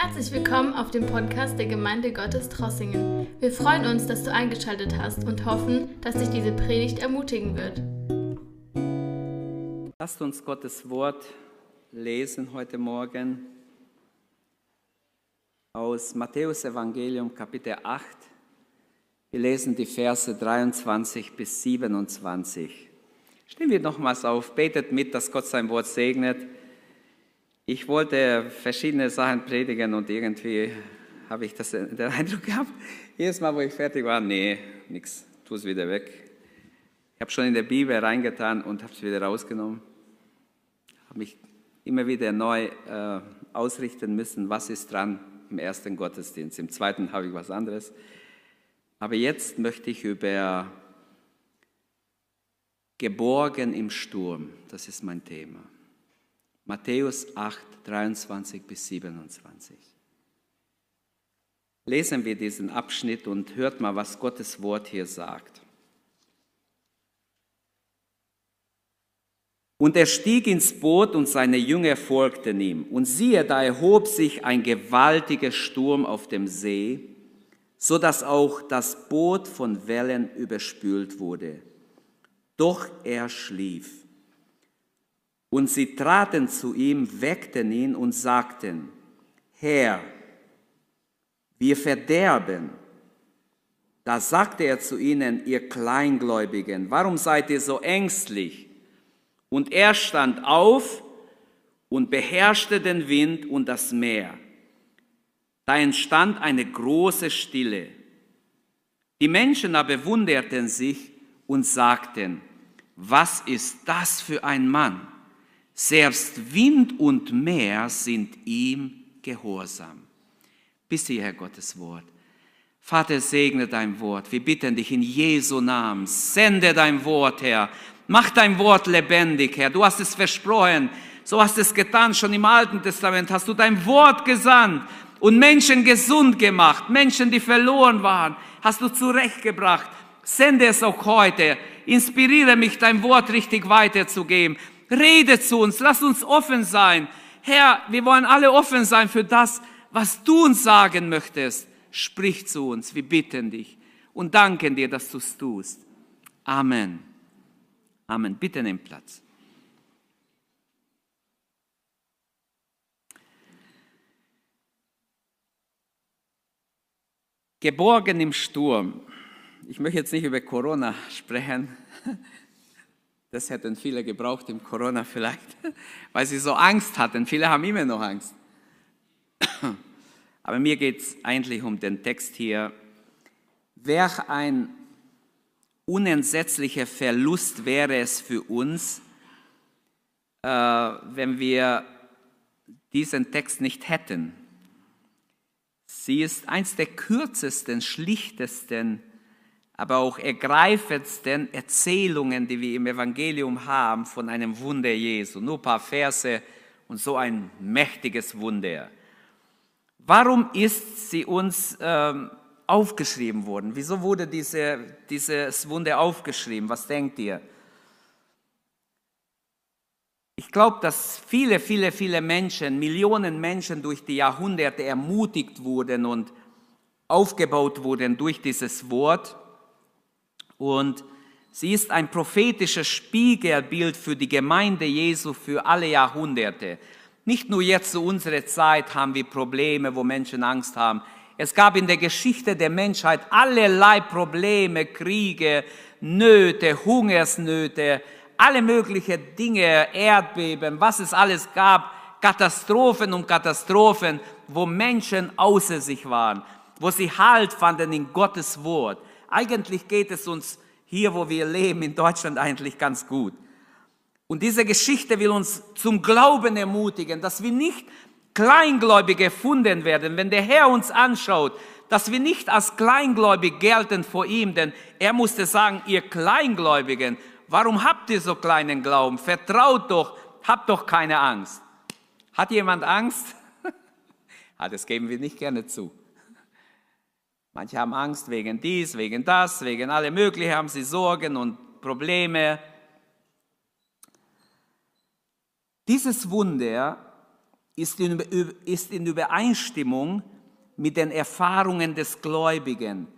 Herzlich willkommen auf dem Podcast der Gemeinde Gottes Trossingen. Wir freuen uns, dass du eingeschaltet hast und hoffen, dass dich diese Predigt ermutigen wird. Lasst uns Gottes Wort lesen heute Morgen aus Matthäus Evangelium Kapitel 8. Wir lesen die Verse 23 bis 27. Stehen wir nochmals auf, betet mit, dass Gott sein Wort segnet. Ich wollte verschiedene Sachen predigen und irgendwie habe ich das, den Eindruck gehabt, jedes Mal, wo ich fertig war, nee, nix, tu es wieder weg. Ich habe schon in der Bibel reingetan und habe es wieder rausgenommen. Habe mich immer wieder neu äh, ausrichten müssen, was ist dran im ersten Gottesdienst. Im zweiten habe ich was anderes. Aber jetzt möchte ich über Geborgen im Sturm, das ist mein Thema. Matthäus 8, 23 bis 27. Lesen wir diesen Abschnitt und hört mal, was Gottes Wort hier sagt. Und er stieg ins Boot und seine Jünger folgten ihm. Und siehe, da erhob sich ein gewaltiger Sturm auf dem See, so dass auch das Boot von Wellen überspült wurde. Doch er schlief. Und sie traten zu ihm, weckten ihn und sagten, Herr, wir verderben. Da sagte er zu ihnen, ihr Kleingläubigen, warum seid ihr so ängstlich? Und er stand auf und beherrschte den Wind und das Meer. Da entstand eine große Stille. Die Menschen aber wunderten sich und sagten, was ist das für ein Mann? Selbst Wind und Meer sind ihm gehorsam. Bis hierher Gottes Wort. Vater, segne dein Wort. Wir bitten dich in Jesu Namen. Sende dein Wort, Herr. Mach dein Wort lebendig, Herr. Du hast es versprochen. So hast es getan. Schon im Alten Testament hast du dein Wort gesandt und Menschen gesund gemacht. Menschen, die verloren waren, hast du zurechtgebracht. Sende es auch heute. Inspiriere mich, dein Wort richtig weiterzugeben. Rede zu uns, lass uns offen sein. Herr, wir wollen alle offen sein für das, was du uns sagen möchtest. Sprich zu uns, wir bitten dich und danken dir, dass du es tust. Amen. Amen. Bitte nimm Platz. Geborgen im Sturm. Ich möchte jetzt nicht über Corona sprechen. Das hätten viele gebraucht im Corona vielleicht, weil sie so Angst hatten. Viele haben immer noch Angst. Aber mir geht es eigentlich um den Text hier. Welch ein unentsetzlicher Verlust wäre es für uns, äh, wenn wir diesen Text nicht hätten. Sie ist eins der kürzesten, schlichtesten aber auch ergreifendsten Erzählungen, die wir im Evangelium haben von einem Wunder Jesu. Nur ein paar Verse und so ein mächtiges Wunder. Warum ist sie uns ähm, aufgeschrieben worden? Wieso wurde diese, dieses Wunder aufgeschrieben? Was denkt ihr? Ich glaube, dass viele, viele, viele Menschen, Millionen Menschen durch die Jahrhunderte ermutigt wurden und aufgebaut wurden durch dieses Wort. Und sie ist ein prophetisches Spiegelbild für die Gemeinde Jesu für alle Jahrhunderte. Nicht nur jetzt zu unserer Zeit haben wir Probleme, wo Menschen Angst haben. Es gab in der Geschichte der Menschheit allerlei Probleme, Kriege, Nöte, Hungersnöte, alle möglichen Dinge, Erdbeben, was es alles gab, Katastrophen und Katastrophen, wo Menschen außer sich waren, wo sie Halt fanden in Gottes Wort. Eigentlich geht es uns hier, wo wir leben, in Deutschland eigentlich ganz gut. Und diese Geschichte will uns zum Glauben ermutigen, dass wir nicht Kleingläubige gefunden werden, wenn der Herr uns anschaut, dass wir nicht als Kleingläubig gelten vor ihm, denn er musste sagen, ihr Kleingläubigen, warum habt ihr so kleinen Glauben? Vertraut doch, habt doch keine Angst. Hat jemand Angst? ah, das geben wir nicht gerne zu. Manche haben Angst wegen dies, wegen das, wegen alle möglichen, haben sie Sorgen und Probleme. Dieses Wunder ist in, ist in Übereinstimmung mit den Erfahrungen des Gläubigen,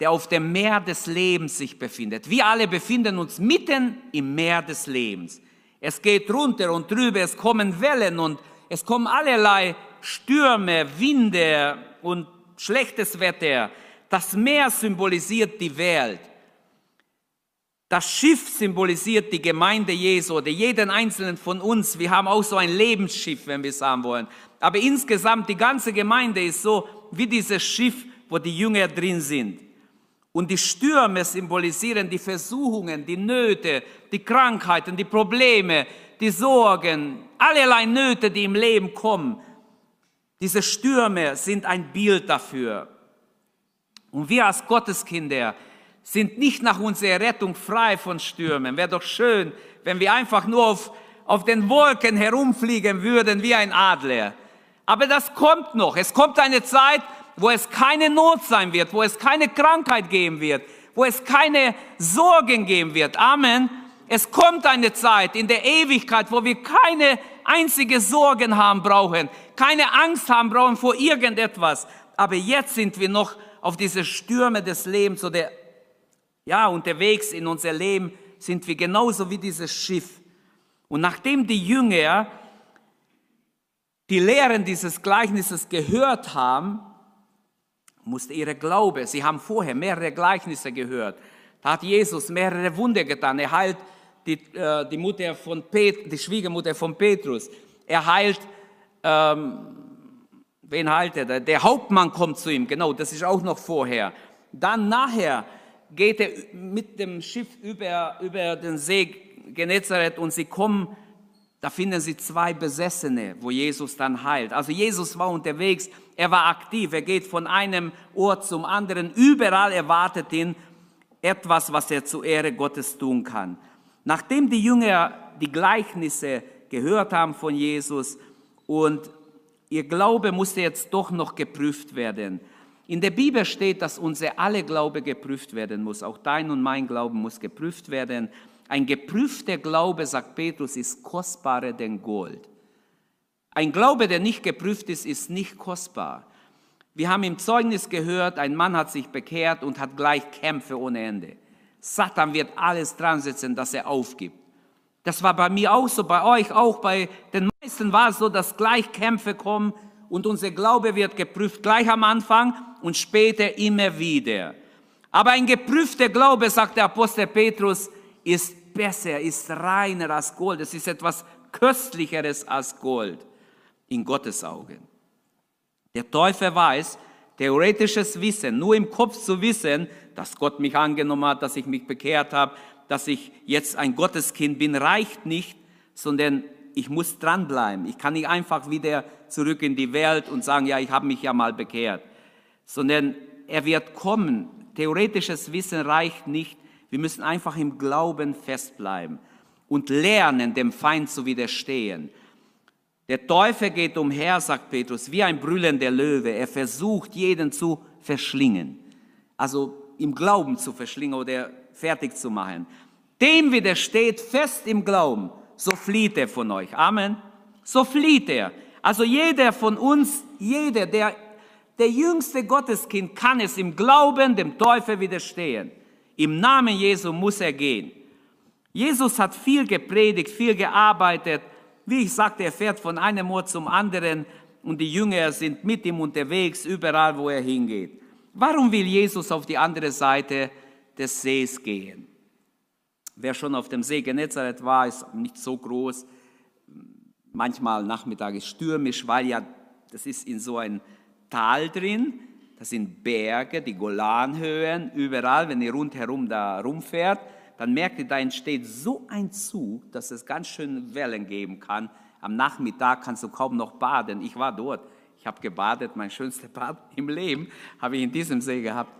der auf dem Meer des Lebens sich befindet. Wir alle befinden uns mitten im Meer des Lebens. Es geht runter und drüber, es kommen Wellen und es kommen allerlei Stürme, Winde und schlechtes Wetter. Das Meer symbolisiert die Welt. Das Schiff symbolisiert die Gemeinde Jesu oder jeden einzelnen von uns. Wir haben auch so ein Lebensschiff, wenn wir sagen wollen. Aber insgesamt, die ganze Gemeinde ist so wie dieses Schiff, wo die Jünger drin sind. Und die Stürme symbolisieren die Versuchungen, die Nöte, die Krankheiten, die Probleme, die Sorgen, allerlei Nöte, die im Leben kommen. Diese Stürme sind ein Bild dafür. Und wir als Gotteskinder sind nicht nach unserer Rettung frei von Stürmen. Wäre doch schön, wenn wir einfach nur auf, auf den Wolken herumfliegen würden wie ein Adler. Aber das kommt noch. Es kommt eine Zeit, wo es keine Not sein wird, wo es keine Krankheit geben wird, wo es keine Sorgen geben wird. Amen. Es kommt eine Zeit in der Ewigkeit, wo wir keine einzige Sorgen haben brauchen, keine Angst haben brauchen vor irgendetwas. Aber jetzt sind wir noch auf diese Stürme des Lebens oder ja, unterwegs in unser Leben sind wir genauso wie dieses Schiff. Und nachdem die Jünger die Lehren dieses Gleichnisses gehört haben, musste ihre Glaube, sie haben vorher mehrere Gleichnisse gehört, da hat Jesus mehrere Wunder getan. Er heilt die, äh, die, Mutter von Pet, die Schwiegermutter von Petrus. Er heilt, ähm, wen heilt er? Der Hauptmann kommt zu ihm, genau, das ist auch noch vorher. Dann nachher geht er mit dem Schiff über, über den See Genezareth und sie kommen, da finden sie zwei Besessene, wo Jesus dann heilt. Also Jesus war unterwegs, er war aktiv, er geht von einem Ort zum anderen, überall erwartet ihn etwas, was er zur Ehre Gottes tun kann. Nachdem die Jünger die Gleichnisse gehört haben von Jesus und ihr Glaube musste jetzt doch noch geprüft werden. In der Bibel steht, dass unser alle Glaube geprüft werden muss. Auch dein und mein Glauben muss geprüft werden. Ein geprüfter Glaube, sagt Petrus, ist kostbarer denn Gold. Ein Glaube, der nicht geprüft ist, ist nicht kostbar. Wir haben im Zeugnis gehört, ein Mann hat sich bekehrt und hat gleich Kämpfe ohne Ende. Satan wird alles dran setzen, dass er aufgibt. Das war bei mir auch so, bei euch auch, bei den meisten war es so, dass gleich Kämpfe kommen und unser Glaube wird geprüft, gleich am Anfang und später immer wieder. Aber ein geprüfter Glaube, sagt der Apostel Petrus, ist besser, ist reiner als Gold. Es ist etwas Köstlicheres als Gold in Gottes Augen. Der Teufel weiß, theoretisches Wissen, nur im Kopf zu wissen, dass Gott mich angenommen hat, dass ich mich bekehrt habe, dass ich jetzt ein Gotteskind bin, reicht nicht, sondern ich muss dranbleiben. Ich kann nicht einfach wieder zurück in die Welt und sagen, ja, ich habe mich ja mal bekehrt, sondern er wird kommen. Theoretisches Wissen reicht nicht. Wir müssen einfach im Glauben festbleiben und lernen, dem Feind zu widerstehen. Der Teufel geht umher, sagt Petrus, wie ein brüllender Löwe. Er versucht, jeden zu verschlingen. Also im Glauben zu verschlingen oder fertig zu machen. Dem widersteht fest im Glauben, so flieht er von euch. Amen. So flieht er. Also jeder von uns, jeder, der, der jüngste Gotteskind kann es im Glauben dem Teufel widerstehen. Im Namen Jesu muss er gehen. Jesus hat viel gepredigt, viel gearbeitet. Wie ich sagte, er fährt von einem Ort zum anderen und die Jünger sind mit ihm unterwegs, überall, wo er hingeht. Warum will Jesus auf die andere Seite des Sees gehen? Wer schon auf dem See Genezareth war, ist nicht so groß. Manchmal Nachmittag ist stürmisch, weil ja, das ist in so ein Tal drin. Das sind Berge, die Golanhöhen, überall, wenn ihr rundherum da rumfährt, dann merkt ihr, da entsteht so ein Zug, dass es ganz schön Wellen geben kann. Am Nachmittag kannst du kaum noch baden. Ich war dort. Ich habe gebadet, mein schönster Bad im Leben habe ich in diesem See gehabt.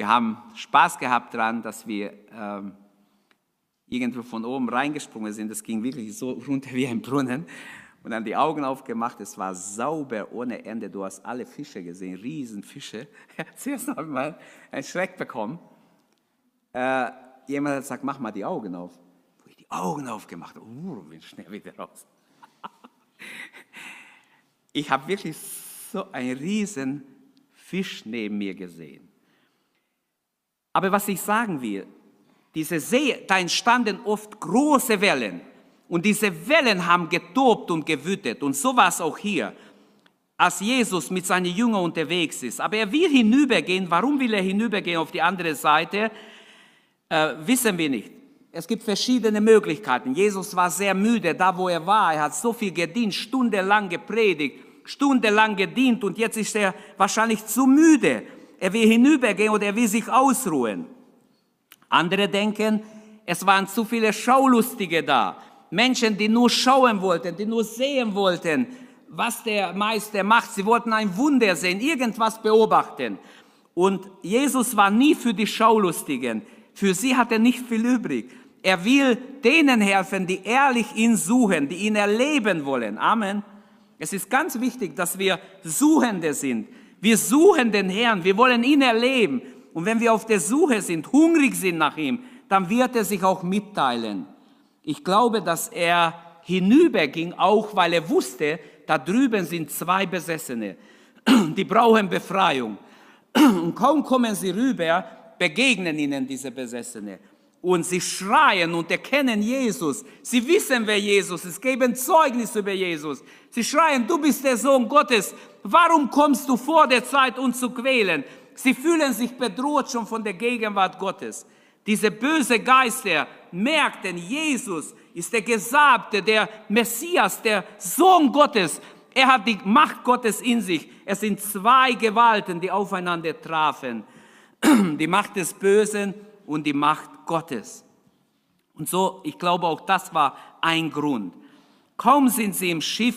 Wir haben Spaß gehabt daran, dass wir ähm, irgendwo von oben reingesprungen sind. Das ging wirklich so runter wie ein Brunnen. Und dann die Augen aufgemacht. Es war sauber ohne Ende. Du hast alle Fische gesehen, Riesenfische. Zuerst habe ich mal einen Schreck bekommen. Äh, jemand hat gesagt, mach mal die Augen auf. Wo ich die Augen aufgemacht habe, uh, bin schnell wieder raus. Ich habe wirklich so einen riesen Fisch neben mir gesehen. Aber was ich sagen will, diese See, da entstanden oft große Wellen. Und diese Wellen haben getobt und gewütet. Und so war es auch hier, als Jesus mit seinen Jüngern unterwegs ist. Aber er will hinübergehen. Warum will er hinübergehen auf die andere Seite? Äh, wissen wir nicht. Es gibt verschiedene Möglichkeiten. Jesus war sehr müde, da wo er war. Er hat so viel gedient, stundenlang gepredigt, stundenlang gedient und jetzt ist er wahrscheinlich zu müde. Er will hinübergehen oder er will sich ausruhen. Andere denken, es waren zu viele Schaulustige da. Menschen, die nur schauen wollten, die nur sehen wollten, was der Meister macht. Sie wollten ein Wunder sehen, irgendwas beobachten. Und Jesus war nie für die Schaulustigen. Für sie hat er nicht viel übrig. Er will denen helfen, die ehrlich ihn suchen, die ihn erleben wollen. Amen. Es ist ganz wichtig, dass wir Suchende sind. Wir suchen den Herrn, wir wollen ihn erleben. Und wenn wir auf der Suche sind, hungrig sind nach ihm, dann wird er sich auch mitteilen. Ich glaube, dass er hinüberging, auch weil er wusste, da drüben sind zwei Besessene. Die brauchen Befreiung. Und kaum kommen sie rüber, begegnen ihnen diese Besessene. Und sie schreien und erkennen Jesus. Sie wissen, wer Jesus ist, geben Zeugnis über Jesus. Sie schreien, du bist der Sohn Gottes. Warum kommst du vor der Zeit, uns zu quälen? Sie fühlen sich bedroht schon von der Gegenwart Gottes. Diese böse Geister merkten, Jesus ist der Gesabte, der Messias, der Sohn Gottes. Er hat die Macht Gottes in sich. Es sind zwei Gewalten, die aufeinander trafen. Die Macht des Bösen und die Macht Gottes. Und so, ich glaube, auch das war ein Grund. Kaum sind sie im Schiff,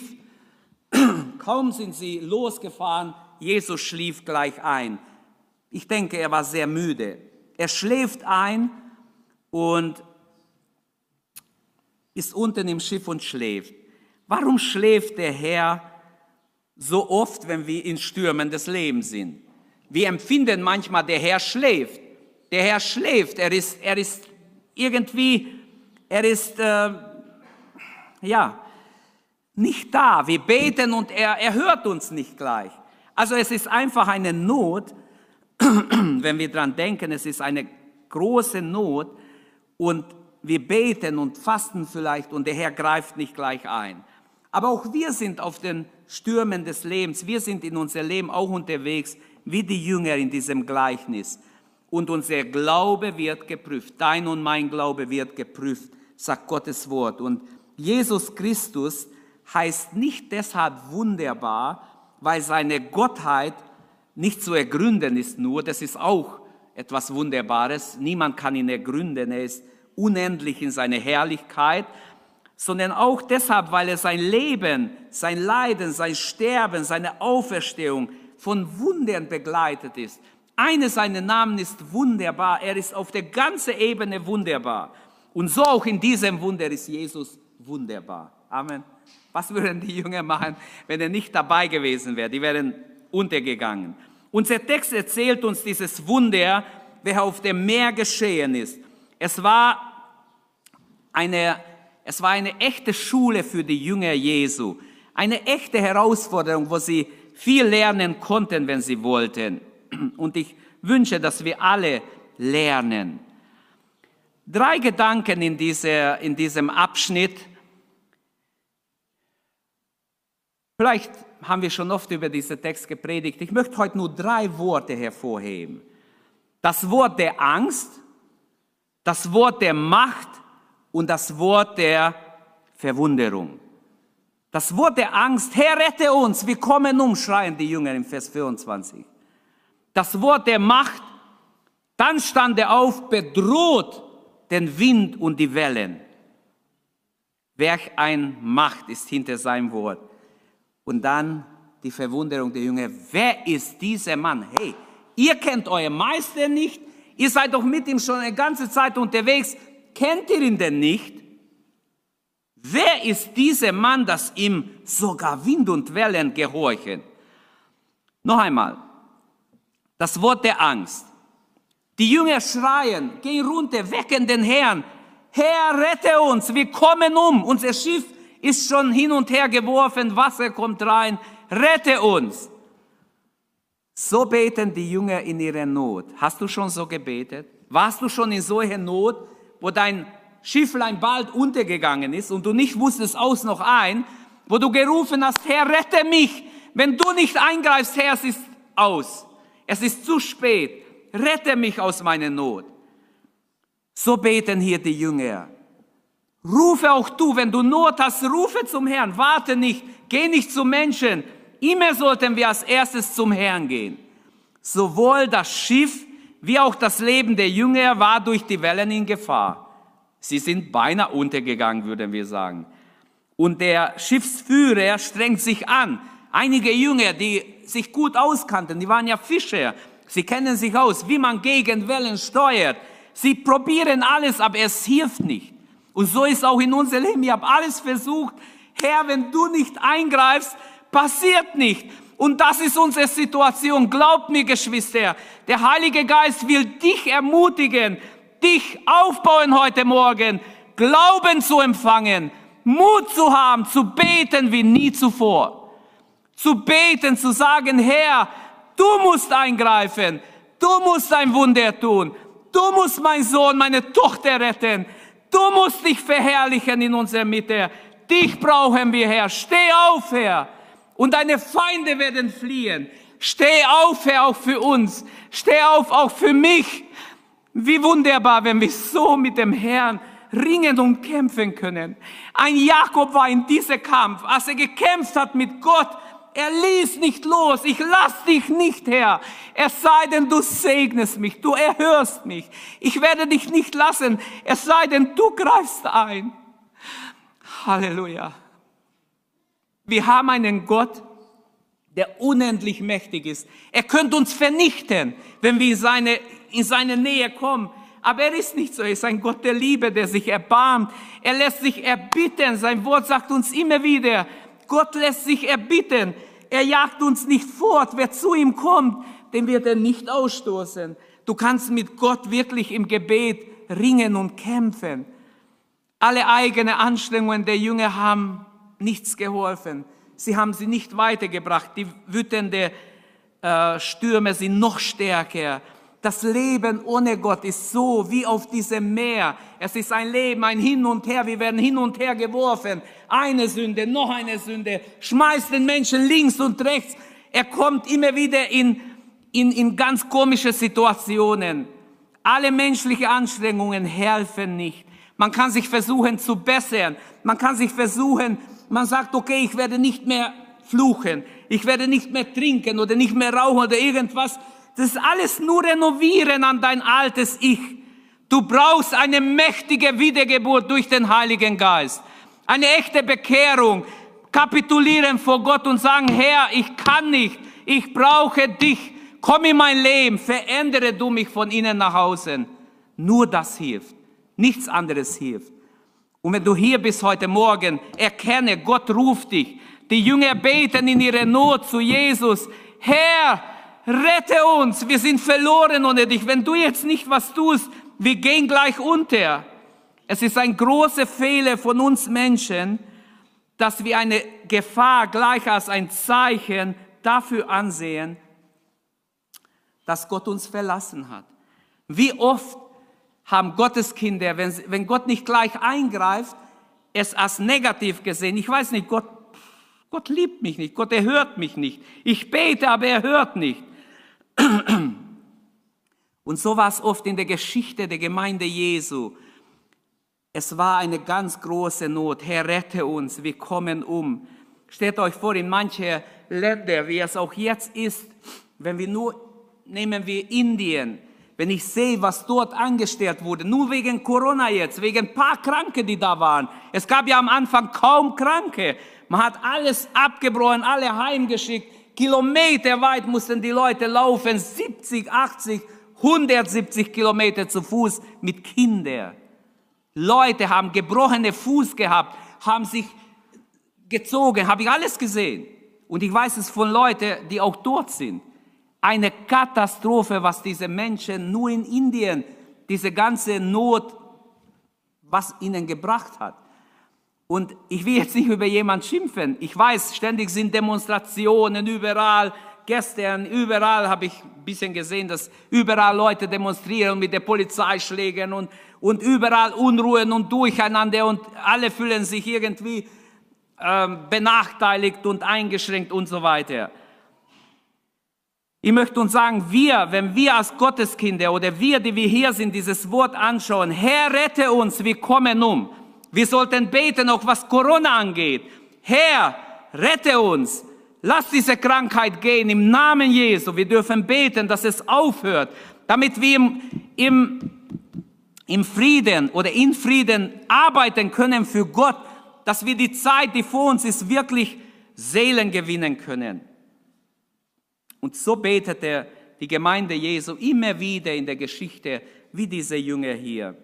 kaum sind sie losgefahren, Jesus schlief gleich ein. Ich denke, er war sehr müde. Er schläft ein und ist unten im Schiff und schläft. Warum schläft der Herr so oft, wenn wir in Stürmen des Lebens sind? Wir empfinden manchmal, der Herr schläft. Der Herr schläft. Er ist, er ist irgendwie, er ist, äh, ja, nicht da. Wir beten und er, er hört uns nicht gleich. Also es ist einfach eine Not, wenn wir dran denken, es ist eine große Not und wir beten und fasten vielleicht und der Herr greift nicht gleich ein. Aber auch wir sind auf den Stürmen des Lebens, wir sind in unser Leben auch unterwegs, wie die Jünger in diesem Gleichnis. Und unser Glaube wird geprüft, dein und mein Glaube wird geprüft, sagt Gottes Wort. Und Jesus Christus heißt nicht deshalb wunderbar, weil seine Gottheit nicht zu ergründen ist nur, das ist auch etwas Wunderbares. Niemand kann ihn ergründen, er ist unendlich in seiner Herrlichkeit, sondern auch deshalb, weil er sein Leben, sein Leiden, sein Sterben, seine Auferstehung von Wundern begleitet ist. Eine seiner Namen ist wunderbar, er ist auf der ganzen Ebene wunderbar. Und so auch in diesem Wunder ist Jesus wunderbar. Amen. Was würden die Jünger machen, wenn er nicht dabei gewesen wäre? Die wären untergegangen. Unser Text erzählt uns dieses Wunder, wer auf dem Meer geschehen ist. Es war eine, es war eine echte Schule für die Jünger Jesu. Eine echte Herausforderung, wo sie viel lernen konnten, wenn sie wollten. Und ich wünsche, dass wir alle lernen. Drei Gedanken in, dieser, in diesem Abschnitt. Vielleicht haben wir schon oft über diesen Text gepredigt. Ich möchte heute nur drei Worte hervorheben. Das Wort der Angst, das Wort der Macht und das Wort der Verwunderung. Das Wort der Angst, Herr, rette uns, wir kommen um, schreien die Jünger im Vers 24. Das Wort der Macht, dann stand er auf, bedroht den Wind und die Wellen. Welch ein Macht ist hinter seinem Wort. Und dann die Verwunderung der Jünger, wer ist dieser Mann? Hey, ihr kennt euren Meister nicht, ihr seid doch mit ihm schon eine ganze Zeit unterwegs, kennt ihr ihn denn nicht? Wer ist dieser Mann, dass ihm sogar Wind und Wellen gehorchen? Noch einmal, das Wort der Angst. Die Jünger schreien, gehen runter, wecken den Herrn. Herr, rette uns, wir kommen um. Unser Schiff ist schon hin und her geworfen, Wasser kommt rein, rette uns. So beten die Jünger in ihrer Not. Hast du schon so gebetet? Warst du schon in solcher Not, wo dein Schifflein bald untergegangen ist und du nicht wusstest aus noch ein, wo du gerufen hast, Herr, rette mich. Wenn du nicht eingreifst, Herr, es ist aus. Es ist zu spät. Rette mich aus meiner Not. So beten hier die Jünger. Rufe auch du, wenn du Not hast, rufe zum Herrn. Warte nicht, geh nicht zu Menschen. Immer sollten wir als erstes zum Herrn gehen. Sowohl das Schiff wie auch das Leben der Jünger war durch die Wellen in Gefahr. Sie sind beinahe untergegangen, würden wir sagen. Und der Schiffsführer strengt sich an. Einige Jünger, die sich gut auskannten, die waren ja Fischer, sie kennen sich aus, wie man gegen Wellen steuert. Sie probieren alles, aber es hilft nicht. Und so ist auch in unserem Leben. Ich habe alles versucht. Herr, wenn du nicht eingreifst, passiert nicht. Und das ist unsere Situation. Glaubt mir, Geschwister, der Heilige Geist will dich ermutigen, dich aufbauen heute Morgen, Glauben zu empfangen, Mut zu haben, zu beten wie nie zuvor. Zu beten, zu sagen, Herr, du musst eingreifen, du musst ein Wunder tun, du musst mein Sohn, meine Tochter retten, du musst dich verherrlichen in unserer Mitte. Dich brauchen wir, Herr. Steh auf, Herr und deine Feinde werden fliehen. Steh auf, Herr, auch für uns. Steh auf, auch für mich. Wie wunderbar, wenn wir so mit dem Herrn ringen und kämpfen können. Ein Jakob war in diesem Kampf, als er gekämpft hat mit Gott. Er ließ nicht los. Ich lass dich nicht, Herr. Es sei denn, du segnest mich, du erhörst mich. Ich werde dich nicht lassen. Es sei denn, du greifst ein. Halleluja. Wir haben einen Gott, der unendlich mächtig ist. Er könnte uns vernichten, wenn wir in seine, in seine Nähe kommen. Aber er ist nicht so. Er ist ein Gott der Liebe, der sich erbarmt. Er lässt sich erbitten. Sein Wort sagt uns immer wieder, Gott lässt sich erbitten. Er jagt uns nicht fort. Wer zu ihm kommt, den wird er nicht ausstoßen. Du kannst mit Gott wirklich im Gebet ringen und kämpfen. Alle eigene Anstrengungen der Jünger haben nichts geholfen. Sie haben sie nicht weitergebracht. Die wütende äh, Stürme sind noch stärker. Das Leben ohne Gott ist so wie auf diesem Meer. Es ist ein Leben, ein Hin und Her. Wir werden hin und her geworfen. Eine Sünde, noch eine Sünde. Schmeißt den Menschen links und rechts. Er kommt immer wieder in, in, in ganz komische Situationen. Alle menschlichen Anstrengungen helfen nicht. Man kann sich versuchen zu bessern. Man kann sich versuchen, man sagt, okay, ich werde nicht mehr fluchen, ich werde nicht mehr trinken oder nicht mehr rauchen oder irgendwas. Das ist alles nur renovieren an dein altes Ich. Du brauchst eine mächtige Wiedergeburt durch den Heiligen Geist. Eine echte Bekehrung. Kapitulieren vor Gott und sagen, Herr, ich kann nicht. Ich brauche dich. Komm in mein Leben. Verändere du mich von innen nach außen. Nur das hilft. Nichts anderes hilft. Und wenn du hier bist heute Morgen, erkenne, Gott ruft dich. Die Jünger beten in ihrer Not zu Jesus. Herr, rette uns, wir sind verloren ohne dich. Wenn du jetzt nicht was tust, wir gehen gleich unter. Es ist ein großer Fehler von uns Menschen, dass wir eine Gefahr gleich als ein Zeichen dafür ansehen, dass Gott uns verlassen hat. Wie oft haben Gotteskinder, wenn, wenn Gott nicht gleich eingreift, es als negativ gesehen. Ich weiß nicht, Gott, Gott liebt mich nicht, Gott erhört mich nicht. Ich bete, aber er hört nicht. Und so war es oft in der Geschichte der Gemeinde Jesu. Es war eine ganz große Not. Herr, rette uns, wir kommen um. Stellt euch vor, in manche Länder, wie es auch jetzt ist, wenn wir nur, nehmen wir Indien, wenn ich sehe, was dort angestellt wurde, nur wegen Corona jetzt, wegen ein paar Kranke, die da waren. Es gab ja am Anfang kaum Kranke. Man hat alles abgebrochen, alle heimgeschickt. Kilometerweit mussten die Leute laufen, 70, 80, 170 Kilometer zu Fuß mit Kindern. Leute haben gebrochene Fuß gehabt, haben sich gezogen, habe ich alles gesehen. Und ich weiß es von Leuten, die auch dort sind eine Katastrophe, was diese Menschen nur in Indien, diese ganze Not, was ihnen gebracht hat. Und ich will jetzt nicht über jemand schimpfen. Ich weiß, ständig sind Demonstrationen überall. Gestern überall habe ich ein bisschen gesehen, dass überall Leute demonstrieren mit den Polizeischlägen und, und überall Unruhen und Durcheinander und alle fühlen sich irgendwie äh, benachteiligt und eingeschränkt und so weiter. Ich möchte uns sagen, wir, wenn wir als Gotteskinder oder wir, die wir hier sind, dieses Wort anschauen, Herr, rette uns, wir kommen um. Wir sollten beten, auch was Corona angeht. Herr, rette uns. Lass diese Krankheit gehen im Namen Jesu. Wir dürfen beten, dass es aufhört, damit wir im, im, im Frieden oder in Frieden arbeiten können für Gott, dass wir die Zeit, die vor uns ist, wirklich Seelen gewinnen können. Und so betete die Gemeinde Jesu immer wieder in der Geschichte, wie diese Jünger hier.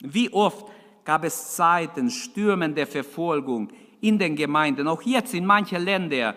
Wie oft gab es Zeiten, Stürmen der Verfolgung in den Gemeinden, auch jetzt in manchen Ländern.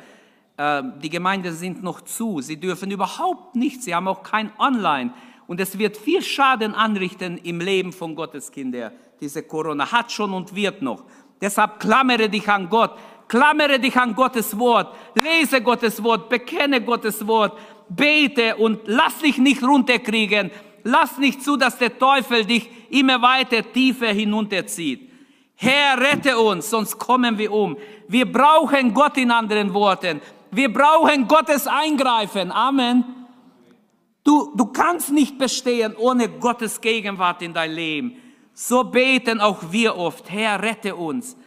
Äh, die Gemeinden sind noch zu, sie dürfen überhaupt nichts, sie haben auch kein Online. Und es wird viel Schaden anrichten im Leben von Gottes Kindern. Diese Corona hat schon und wird noch. Deshalb klammere dich an Gott. Klammere dich an Gottes Wort, lese Gottes Wort, bekenne Gottes Wort, bete und lass dich nicht runterkriegen. Lass nicht zu, dass der Teufel dich immer weiter tiefer hinunterzieht. Herr, rette uns, sonst kommen wir um. Wir brauchen Gott in anderen Worten. Wir brauchen Gottes Eingreifen. Amen. Du, du kannst nicht bestehen ohne Gottes Gegenwart in dein Leben. So beten auch wir oft. Herr, rette uns.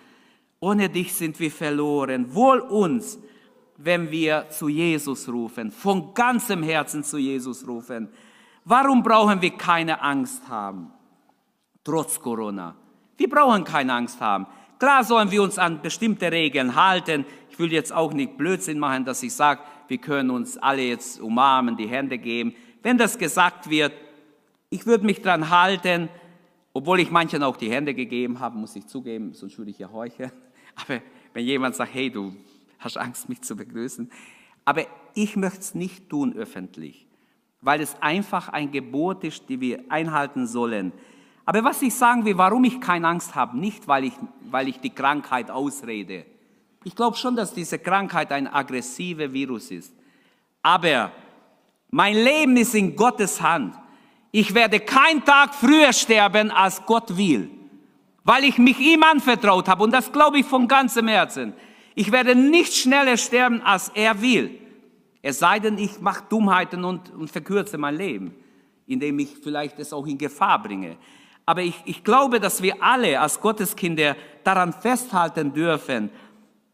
Ohne dich sind wir verloren. Wohl uns, wenn wir zu Jesus rufen, von ganzem Herzen zu Jesus rufen. Warum brauchen wir keine Angst haben, trotz Corona? Wir brauchen keine Angst haben. Klar sollen wir uns an bestimmte Regeln halten. Ich will jetzt auch nicht Blödsinn machen, dass ich sage, wir können uns alle jetzt umarmen, die Hände geben. Wenn das gesagt wird, ich würde mich daran halten, obwohl ich manchen auch die Hände gegeben habe, muss ich zugeben, sonst würde ich ja heucheln. Aber wenn jemand sagt, hey, du hast Angst, mich zu begrüßen. Aber ich möchte es nicht tun öffentlich, weil es einfach ein Gebot ist, die wir einhalten sollen. Aber was ich sagen will, warum ich keine Angst habe, nicht weil ich, weil ich die Krankheit ausrede. Ich glaube schon, dass diese Krankheit ein aggressiver Virus ist. Aber mein Leben ist in Gottes Hand. Ich werde keinen Tag früher sterben, als Gott will weil ich mich ihm anvertraut habe und das glaube ich von ganzem Herzen. Ich werde nicht schneller sterben, als er will. Es sei denn, ich mache Dummheiten und, und verkürze mein Leben, indem ich vielleicht es auch in Gefahr bringe. Aber ich, ich glaube, dass wir alle als Gotteskinder daran festhalten dürfen,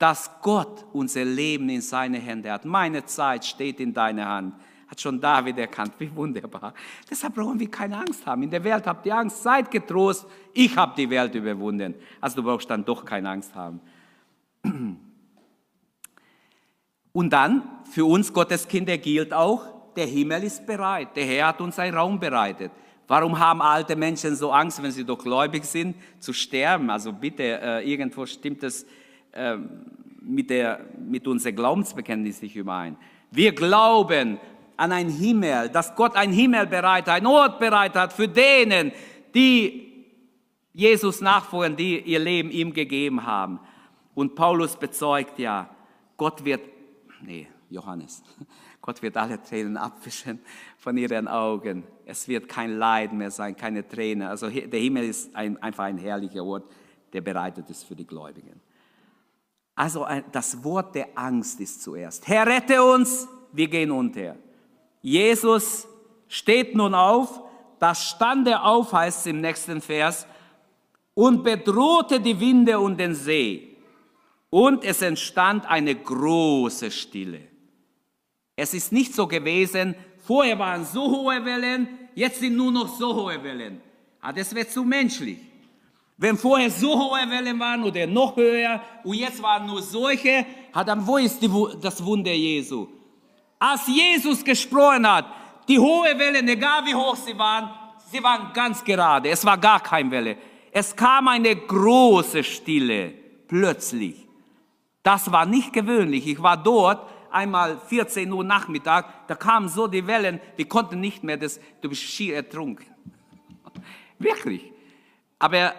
dass Gott unser Leben in seine Hände hat. Meine Zeit steht in deiner Hand. Hat schon David erkannt, wie wunderbar. Deshalb brauchen wir keine Angst haben. In der Welt habt ihr Angst, seid getrost. Ich habe die Welt überwunden. Also du brauchst dann doch keine Angst haben. Und dann, für uns Gotteskinder gilt auch, der Himmel ist bereit. Der Herr hat uns einen Raum bereitet. Warum haben alte Menschen so Angst, wenn sie doch gläubig sind, zu sterben? Also bitte, äh, irgendwo stimmt es äh, mit, mit unserem Glaubensbekenntnis nicht überein. Wir glauben an ein Himmel, dass Gott ein Himmel bereitet, ein Ort bereitet hat für denen, die Jesus nachfolgen, die ihr Leben ihm gegeben haben. Und Paulus bezeugt ja, Gott wird, nee, Johannes, Gott wird alle Tränen abwischen von ihren Augen. Es wird kein Leid mehr sein, keine Tränen. Also der Himmel ist ein, einfach ein herrlicher Ort, der bereitet ist für die Gläubigen. Also das Wort der Angst ist zuerst. Herr, rette uns, wir gehen unter. Jesus steht nun auf, da stand er auf, heißt es im nächsten Vers, und bedrohte die Winde und den See. Und es entstand eine große Stille. Es ist nicht so gewesen, vorher waren so hohe Wellen, jetzt sind nur noch so hohe Wellen. Aber ah, das wird zu menschlich. Wenn vorher so hohe Wellen waren oder noch höher und jetzt waren nur solche, dann wo ist die, das Wunder Jesu? Als Jesus gesprochen hat, die hohe Wellen, egal wie hoch sie waren, sie waren ganz gerade. Es war gar keine Welle. Es kam eine große Stille plötzlich. Das war nicht gewöhnlich. Ich war dort einmal 14 Uhr Nachmittag, da kamen so die Wellen, die konnten nicht mehr, das, du bist schier ertrunken. Wirklich. Aber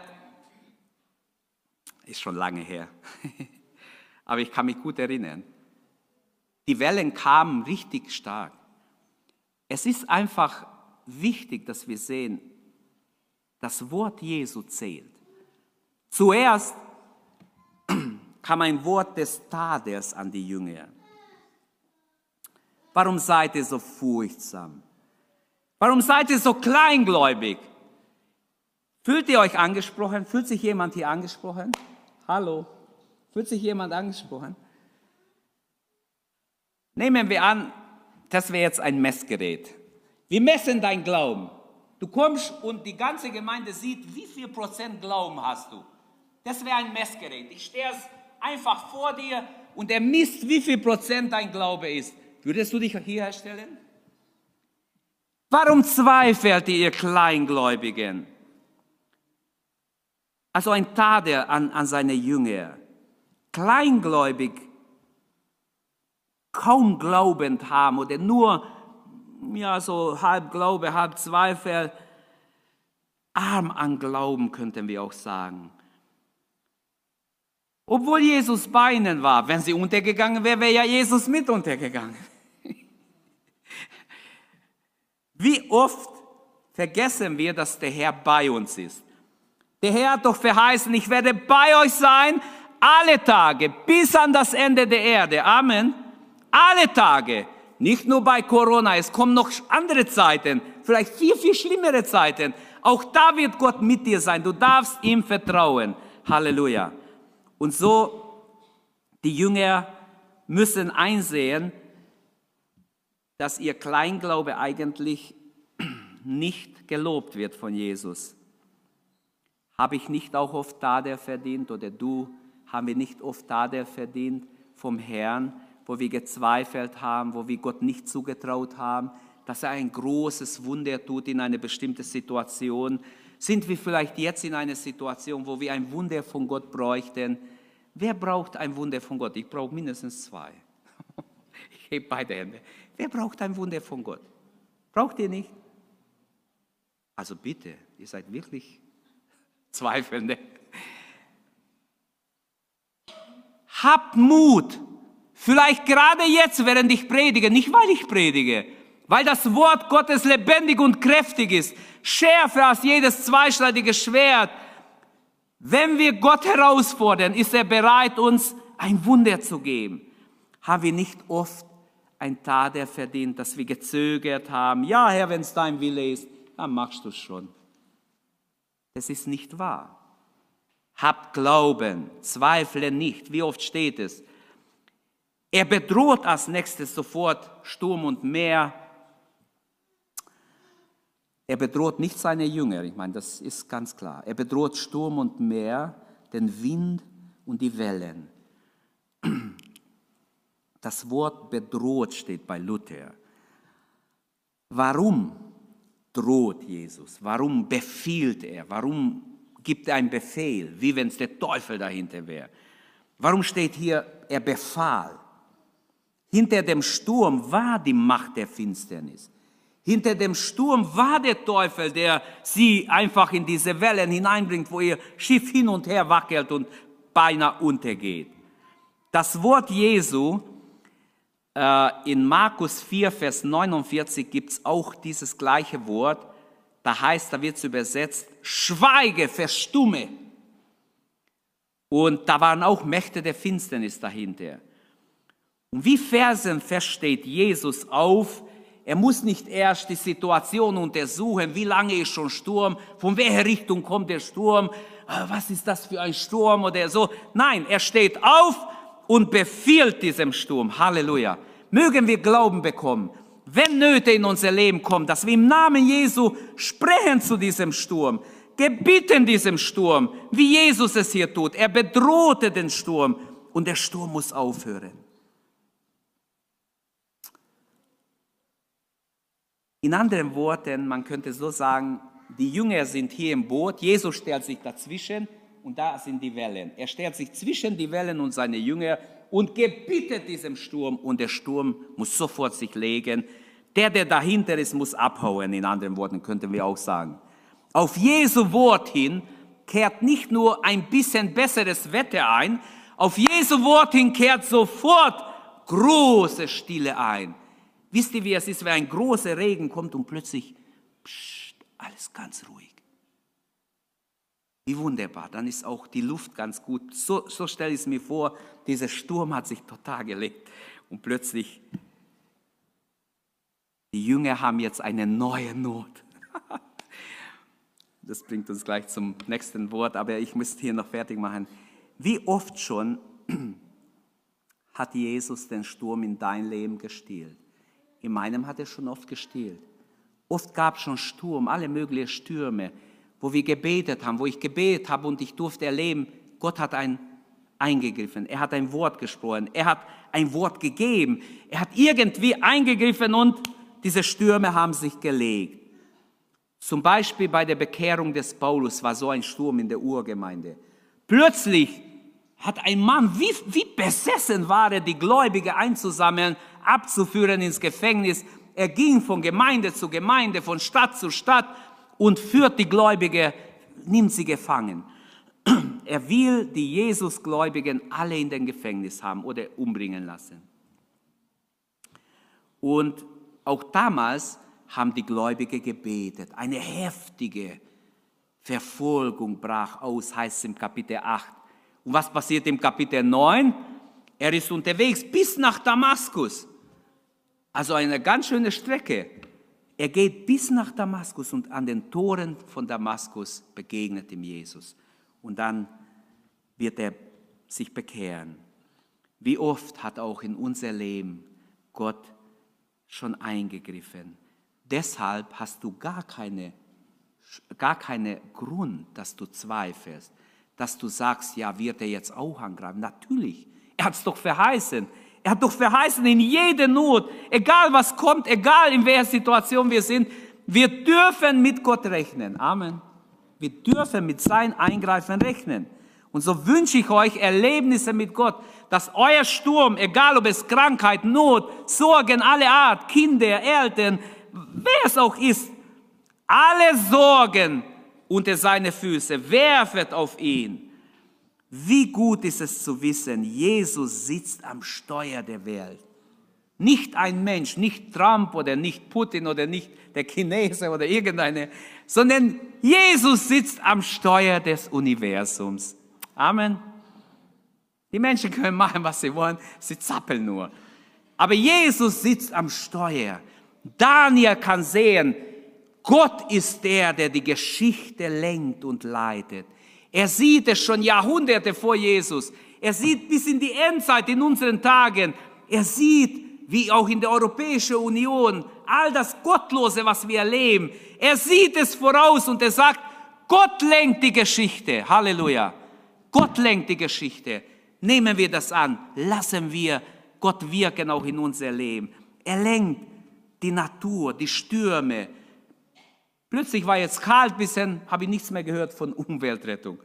Ist schon lange her. Aber ich kann mich gut erinnern. Die Wellen kamen richtig stark. Es ist einfach wichtig, dass wir sehen, das Wort Jesu zählt. Zuerst kam ein Wort des Tadels an die Jünger. Warum seid ihr so furchtsam? Warum seid ihr so kleingläubig? Fühlt ihr euch angesprochen? Fühlt sich jemand hier angesprochen? Hallo? Fühlt sich jemand angesprochen? Nehmen wir an, das wäre jetzt ein Messgerät. Wir messen dein Glauben. Du kommst und die ganze Gemeinde sieht, wie viel Prozent Glauben hast du. Das wäre ein Messgerät. Ich stehe einfach vor dir und er misst, wie viel Prozent dein Glaube ist. Würdest du dich hierher stellen? Warum zweifelt ihr, Kleingläubigen? Also ein Tadel an, an seine Jünger. Kleingläubig, kaum glaubend haben oder nur ja, so halb Glaube, halb Zweifel, arm an Glauben könnten wir auch sagen. Obwohl Jesus bei ihnen war, wenn sie untergegangen wäre, wäre ja Jesus mit untergegangen. Wie oft vergessen wir, dass der Herr bei uns ist. Der Herr hat doch verheißen, ich werde bei euch sein alle Tage bis an das Ende der Erde. Amen. Alle Tage. Nicht nur bei Corona, es kommen noch andere Zeiten, vielleicht viel, viel schlimmere Zeiten. Auch da wird Gott mit dir sein. Du darfst ihm vertrauen. Halleluja. Und so, die Jünger müssen einsehen, dass ihr Kleinglaube eigentlich nicht gelobt wird von Jesus. Habe ich nicht auch oft Tadel verdient oder du, haben wir nicht oft Tadel verdient vom Herrn, wo wir gezweifelt haben, wo wir Gott nicht zugetraut haben, dass er ein großes Wunder tut in einer bestimmten Situation. Sind wir vielleicht jetzt in einer Situation, wo wir ein Wunder von Gott bräuchten? Wer braucht ein Wunder von Gott? Ich brauche mindestens zwei. Ich hebe beide Hände. Wer braucht ein Wunder von Gott? Braucht ihr nicht? Also bitte, ihr seid wirklich Zweifelnde. Habt Mut. Vielleicht gerade jetzt, während ich predige, nicht weil ich predige, weil das Wort Gottes lebendig und kräftig ist, schärfer als jedes zweischneidige Schwert. Wenn wir Gott herausfordern, ist er bereit, uns ein Wunder zu geben. Haben wir nicht oft ein Tadel verdient, dass wir gezögert haben. Ja, Herr, wenn es dein Wille ist, dann machst du es schon. Das ist nicht wahr. Habt Glauben, zweifle nicht. Wie oft steht es? Er bedroht als nächstes sofort Sturm und Meer. Er bedroht nicht seine Jünger, ich meine, das ist ganz klar. Er bedroht Sturm und Meer, den Wind und die Wellen. Das Wort bedroht steht bei Luther. Warum droht Jesus? Warum befiehlt er? Warum gibt er einen Befehl, wie wenn es der Teufel dahinter wäre? Warum steht hier, er befahl? Hinter dem Sturm war die Macht der Finsternis. Hinter dem Sturm war der Teufel, der sie einfach in diese Wellen hineinbringt, wo ihr Schiff hin und her wackelt und beinahe untergeht. Das Wort Jesu in Markus 4, Vers 49 gibt es auch dieses gleiche Wort. Da heißt, da wird es übersetzt, schweige, verstumme. Und da waren auch Mächte der Finsternis dahinter. Und wie Versen versteht Jesus auf, er muss nicht erst die Situation untersuchen, wie lange ist schon Sturm, von welcher Richtung kommt der Sturm, äh, was ist das für ein Sturm oder so. Nein, er steht auf und befiehlt diesem Sturm. Halleluja. Mögen wir Glauben bekommen, wenn Nöte in unser Leben kommen, dass wir im Namen Jesu sprechen zu diesem Sturm, gebieten diesem Sturm, wie Jesus es hier tut. Er bedrohte den Sturm und der Sturm muss aufhören. In anderen Worten, man könnte so sagen, die Jünger sind hier im Boot, Jesus stellt sich dazwischen und da sind die Wellen. Er stellt sich zwischen die Wellen und seine Jünger und gebietet diesem Sturm und der Sturm muss sofort sich legen. Der, der dahinter ist, muss abhauen, in anderen Worten könnten wir auch sagen. Auf Jesu Wort hin kehrt nicht nur ein bisschen besseres Wetter ein, auf Jesu Wort hin kehrt sofort große Stille ein. Wisst ihr, wie es ist, wenn ein großer Regen kommt und plötzlich pssst, alles ganz ruhig. Wie wunderbar, dann ist auch die Luft ganz gut. So, so stelle ich es mir vor, dieser Sturm hat sich total gelegt und plötzlich, die Jünger haben jetzt eine neue Not. Das bringt uns gleich zum nächsten Wort, aber ich muss hier noch fertig machen. Wie oft schon hat Jesus den Sturm in dein Leben gestillt? In meinem hat er schon oft gestillt. Oft gab es schon Sturm, alle möglichen Stürme, wo wir gebetet haben, wo ich gebetet habe und ich durfte erleben, Gott hat ein eingegriffen, er hat ein Wort gesprochen, er hat ein Wort gegeben, er hat irgendwie eingegriffen und diese Stürme haben sich gelegt. Zum Beispiel bei der Bekehrung des Paulus war so ein Sturm in der Urgemeinde. Plötzlich hat ein Mann, wie, wie besessen war er, die Gläubigen einzusammeln, abzuführen ins Gefängnis. Er ging von Gemeinde zu Gemeinde, von Stadt zu Stadt und führt die Gläubigen, nimmt sie gefangen. Er will die Jesusgläubigen alle in den Gefängnis haben oder umbringen lassen. Und auch damals haben die Gläubigen gebetet. Eine heftige Verfolgung brach aus, heißt es im Kapitel 8. Und was passiert im Kapitel 9? Er ist unterwegs bis nach Damaskus. Also eine ganz schöne Strecke. Er geht bis nach Damaskus und an den Toren von Damaskus begegnet ihm Jesus. Und dann wird er sich bekehren. Wie oft hat auch in unser Leben Gott schon eingegriffen Deshalb hast du gar keine, gar keine Grund, dass du zweifelst, dass du sagst, ja, wird er jetzt auch angreifen? Natürlich, er hat es doch verheißen. Er hat doch verheißen in jeder Not, egal was kommt, egal in welcher Situation wir sind, wir dürfen mit Gott rechnen. Amen. Wir dürfen mit sein Eingreifen rechnen. Und so wünsche ich euch Erlebnisse mit Gott, dass euer Sturm, egal ob es Krankheit, Not, Sorgen aller Art, Kinder, Eltern, wer es auch ist, alle Sorgen unter seine Füße, werfet auf ihn. Wie gut ist es zu wissen, Jesus sitzt am Steuer der Welt. Nicht ein Mensch, nicht Trump oder nicht Putin oder nicht der Chinese oder irgendeine, sondern Jesus sitzt am Steuer des Universums. Amen. Die Menschen können machen, was sie wollen, sie zappeln nur. Aber Jesus sitzt am Steuer. Daniel kann sehen, Gott ist der, der die Geschichte lenkt und leitet. Er sieht es schon Jahrhunderte vor Jesus. Er sieht bis in die Endzeit in unseren Tagen. Er sieht, wie auch in der Europäischen Union, all das Gottlose, was wir erleben. Er sieht es voraus und er sagt, Gott lenkt die Geschichte. Halleluja. Gott lenkt die Geschichte. Nehmen wir das an. Lassen wir Gott wirken auch in unser Leben. Er lenkt die Natur, die Stürme. Plötzlich war jetzt kalt, bisschen habe ich nichts mehr gehört von Umweltrettung.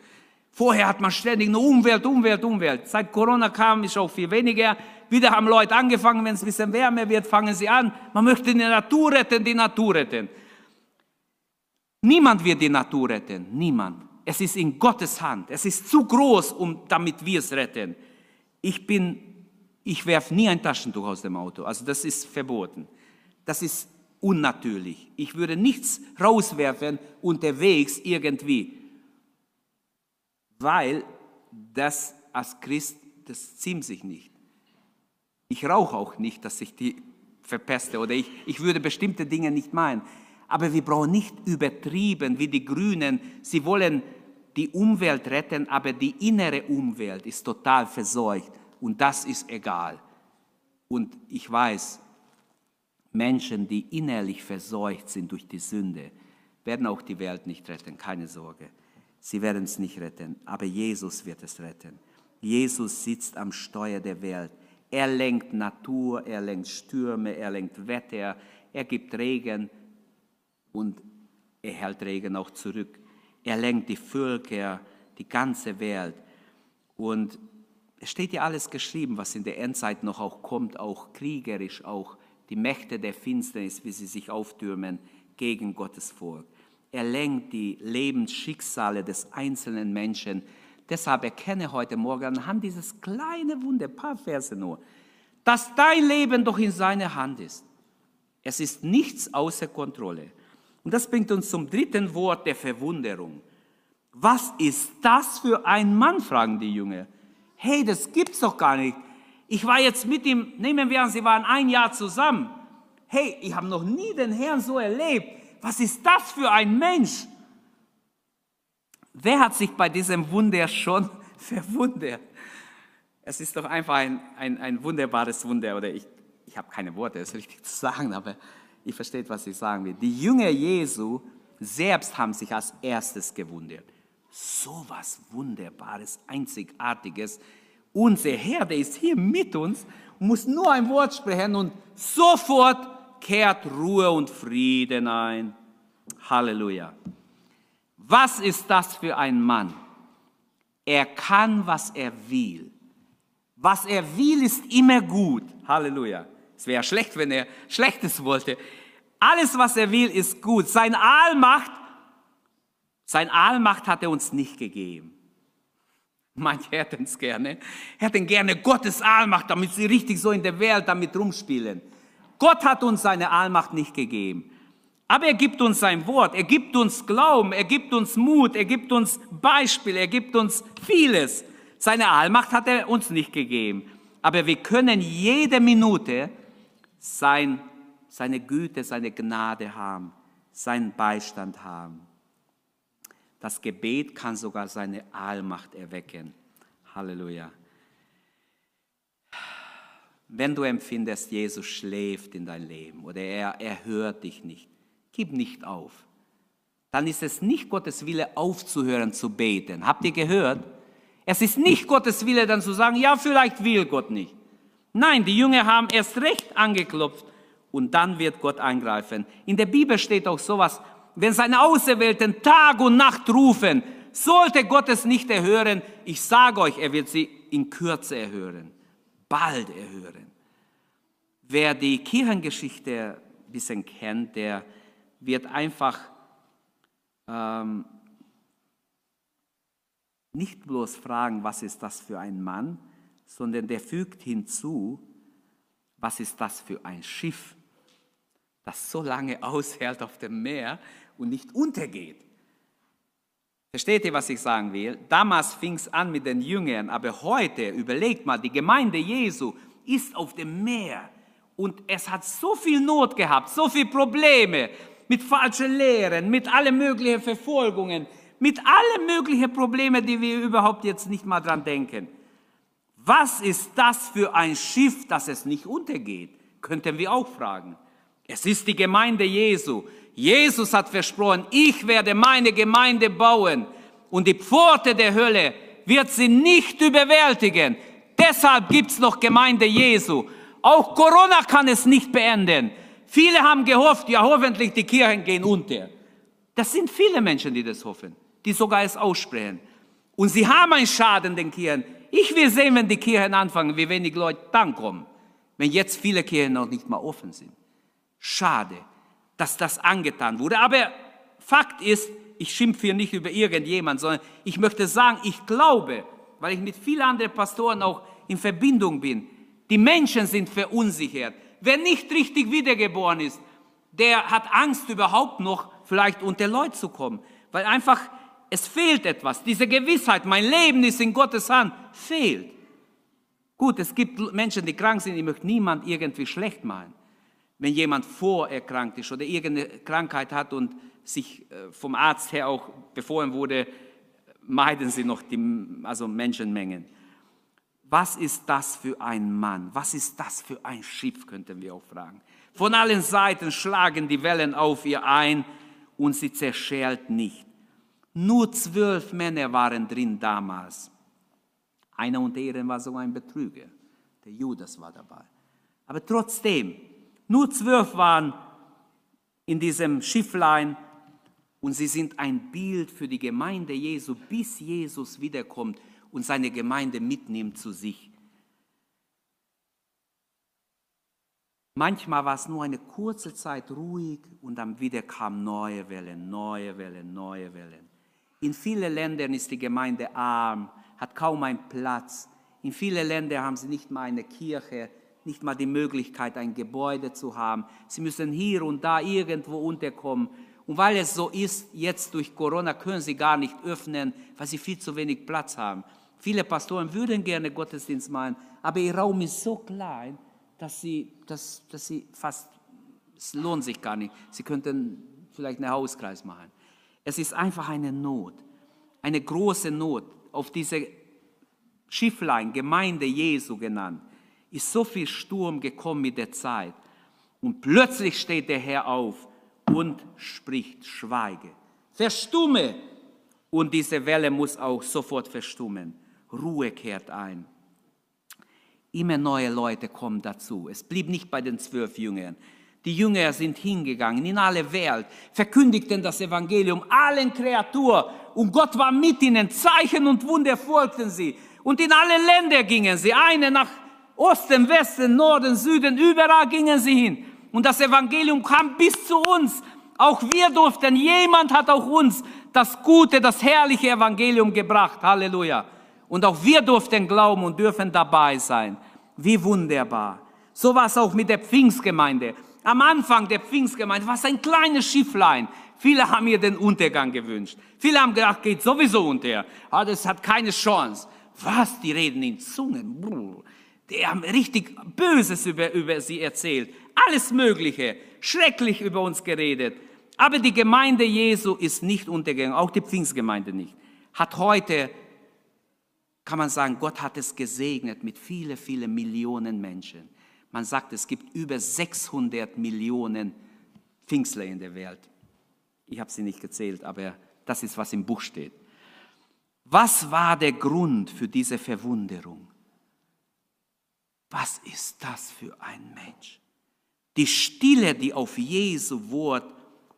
Vorher hat man ständig nur Umwelt, Umwelt, Umwelt. Seit Corona kam, ist auch viel weniger. Wieder haben Leute angefangen, wenn es ein bisschen wärmer wird, fangen sie an. Man möchte die Natur retten, die Natur retten. Niemand wird die Natur retten, niemand. Es ist in Gottes Hand. Es ist zu groß, um damit wir es retten. Ich bin, ich werfe nie ein Taschentuch aus dem Auto. Also das ist verboten das ist unnatürlich. Ich würde nichts rauswerfen unterwegs irgendwie, weil das als Christ, das ziemt sich nicht. Ich rauche auch nicht, dass ich die verpeste oder ich, ich würde bestimmte Dinge nicht meinen. Aber wir brauchen nicht übertrieben wie die Grünen. Sie wollen die Umwelt retten, aber die innere Umwelt ist total verseucht und das ist egal. Und ich weiß, Menschen, die innerlich verseucht sind durch die Sünde, werden auch die Welt nicht retten, keine Sorge. Sie werden es nicht retten, aber Jesus wird es retten. Jesus sitzt am Steuer der Welt. Er lenkt Natur, er lenkt Stürme, er lenkt Wetter, er gibt Regen und er hält Regen auch zurück. Er lenkt die Völker, die ganze Welt. Und es steht ja alles geschrieben, was in der Endzeit noch auch kommt, auch kriegerisch, auch die Mächte der Finsternis, wie sie sich auftürmen gegen Gottes Volk. Er lenkt die Lebensschicksale des einzelnen Menschen. Deshalb erkenne heute Morgen anhand dieses kleinen Wunder, paar Verse nur, dass dein Leben doch in seiner Hand ist. Es ist nichts außer Kontrolle. Und das bringt uns zum dritten Wort der Verwunderung. Was ist das für ein Mann, fragen die Jünger. Hey, das gibt's doch gar nicht. Ich war jetzt mit ihm, nehmen wir an, sie waren ein Jahr zusammen. Hey, ich habe noch nie den Herrn so erlebt. Was ist das für ein Mensch? Wer hat sich bei diesem Wunder schon verwundert? Es ist doch einfach ein, ein, ein wunderbares Wunder, oder ich, ich habe keine Worte, das richtig zu sagen, aber ihr versteht, was ich sagen will. Die Jünger Jesu selbst haben sich als erstes gewundert. So was Wunderbares, Einzigartiges. Unser Herr, der ist hier mit uns, muss nur ein Wort sprechen und sofort kehrt Ruhe und Frieden ein. Halleluja. Was ist das für ein Mann? Er kann, was er will. Was er will, ist immer gut. Halleluja. Es wäre schlecht, wenn er Schlechtes wollte. Alles, was er will, ist gut. Sein Allmacht, sein Allmacht hat er uns nicht gegeben. Manche hätten es gerne. Hätten gerne Gottes Allmacht, damit sie richtig so in der Welt damit rumspielen. Gott hat uns seine Allmacht nicht gegeben. Aber er gibt uns sein Wort, er gibt uns Glauben, er gibt uns Mut, er gibt uns Beispiel, er gibt uns vieles. Seine Allmacht hat er uns nicht gegeben. Aber wir können jede Minute sein seine Güte, seine Gnade haben, seinen Beistand haben. Das Gebet kann sogar seine Allmacht erwecken. Halleluja. Wenn du empfindest, Jesus schläft in dein Leben oder er, er hört dich nicht, gib nicht auf. Dann ist es nicht Gottes Wille aufzuhören zu beten. Habt ihr gehört? Es ist nicht Gottes Wille dann zu sagen, ja, vielleicht will Gott nicht. Nein, die Jünger haben erst recht angeklopft und dann wird Gott eingreifen. In der Bibel steht auch sowas, wenn seine Auserwählten Tag und Nacht rufen, sollte Gott es nicht erhören, ich sage euch, er wird sie in Kürze erhören, bald erhören. Wer die Kirchengeschichte ein bisschen kennt, der wird einfach ähm, nicht bloß fragen, was ist das für ein Mann, sondern der fügt hinzu, was ist das für ein Schiff, das so lange aushält auf dem Meer und nicht untergeht. Versteht ihr, was ich sagen will? Damals fing es an mit den Jüngern, aber heute, überlegt mal, die Gemeinde Jesu ist auf dem Meer und es hat so viel Not gehabt, so viele Probleme mit falschen Lehren, mit allen möglichen Verfolgungen, mit allen möglichen Problemen, die wir überhaupt jetzt nicht mal dran denken. Was ist das für ein Schiff, dass es nicht untergeht? Könnten wir auch fragen. Es ist die Gemeinde Jesu. Jesus hat versprochen, ich werde meine Gemeinde bauen und die Pforte der Hölle wird sie nicht überwältigen. Deshalb gibt es noch Gemeinde Jesu. Auch Corona kann es nicht beenden. Viele haben gehofft, ja hoffentlich die Kirchen gehen unter. Das sind viele Menschen, die das hoffen, die sogar es aussprechen. Und sie haben einen Schaden den Kirchen. Ich will sehen, wenn die Kirchen anfangen, wie wenig Leute dann kommen, wenn jetzt viele Kirchen noch nicht mal offen sind. Schade, dass das angetan wurde. Aber Fakt ist, ich schimpfe hier nicht über irgendjemand, sondern ich möchte sagen, ich glaube, weil ich mit vielen anderen Pastoren auch in Verbindung bin, die Menschen sind verunsichert. Wer nicht richtig wiedergeboren ist, der hat Angst überhaupt noch vielleicht unter Leute zu kommen, weil einfach es fehlt etwas. Diese Gewissheit, mein Leben ist in Gottes Hand, fehlt. Gut, es gibt Menschen, die krank sind, ich möchte niemand irgendwie schlecht machen wenn jemand vorerkrankt ist oder irgendeine Krankheit hat und sich äh, vom Arzt her auch befohlen wurde, meiden Sie noch die also Menschenmengen. Was ist das für ein Mann? Was ist das für ein Schiff, könnten wir auch fragen. Von allen Seiten schlagen die Wellen auf ihr ein und sie zerschellt nicht. Nur zwölf Männer waren drin damals. Einer unter ihnen war so ein Betrüger. Der Judas war dabei. Aber trotzdem, nur zwölf waren in diesem Schifflein und sie sind ein Bild für die Gemeinde Jesu, bis Jesus wiederkommt und seine Gemeinde mitnimmt zu sich. Manchmal war es nur eine kurze Zeit ruhig und dann wieder kamen neue Wellen, neue Wellen, neue Wellen. In vielen Ländern ist die Gemeinde arm, hat kaum einen Platz. In vielen Ländern haben sie nicht mal eine Kirche, nicht mal die Möglichkeit, ein Gebäude zu haben. Sie müssen hier und da irgendwo unterkommen. Und weil es so ist, jetzt durch Corona können sie gar nicht öffnen, weil sie viel zu wenig Platz haben. Viele Pastoren würden gerne Gottesdienst machen, aber ihr Raum ist so klein, dass sie, dass, dass sie fast, es lohnt sich gar nicht. Sie könnten vielleicht einen Hauskreis machen. Es ist einfach eine Not, eine große Not. Auf diese Schifflein, Gemeinde Jesu genannt, ist so viel Sturm gekommen mit der Zeit. Und plötzlich steht der Herr auf und spricht, schweige, verstumme. Und diese Welle muss auch sofort verstummen. Ruhe kehrt ein. Immer neue Leute kommen dazu. Es blieb nicht bei den zwölf Jüngern. Die Jünger sind hingegangen in alle Welt, verkündigten das Evangelium allen Kreaturen und Gott war mit ihnen. Zeichen und Wunder folgten sie. Und in alle Länder gingen sie, eine nach Osten, Westen, Norden, Süden, überall gingen sie hin. Und das Evangelium kam bis zu uns. Auch wir durften, jemand hat auch uns das gute, das herrliche Evangelium gebracht. Halleluja. Und auch wir durften glauben und dürfen dabei sein. Wie wunderbar. So war es auch mit der Pfingstgemeinde. Am Anfang der Pfingstgemeinde war es ein kleines Schifflein. Viele haben mir den Untergang gewünscht. Viele haben gedacht, geht sowieso unter. Aber das hat keine Chance. Was? Die reden in Zungen. Die haben richtig Böses über, über sie erzählt alles Mögliche, schrecklich über uns geredet. Aber die Gemeinde Jesu ist nicht untergegangen, auch die Pfingstgemeinde nicht. Hat heute, kann man sagen, Gott hat es gesegnet mit viele, viele Millionen Menschen. Man sagt, es gibt über 600 Millionen Pfingstler in der Welt. Ich habe sie nicht gezählt, aber das ist, was im Buch steht. Was war der Grund für diese Verwunderung? Was ist das für ein Mensch? Die Stille, die auf Jesu Wort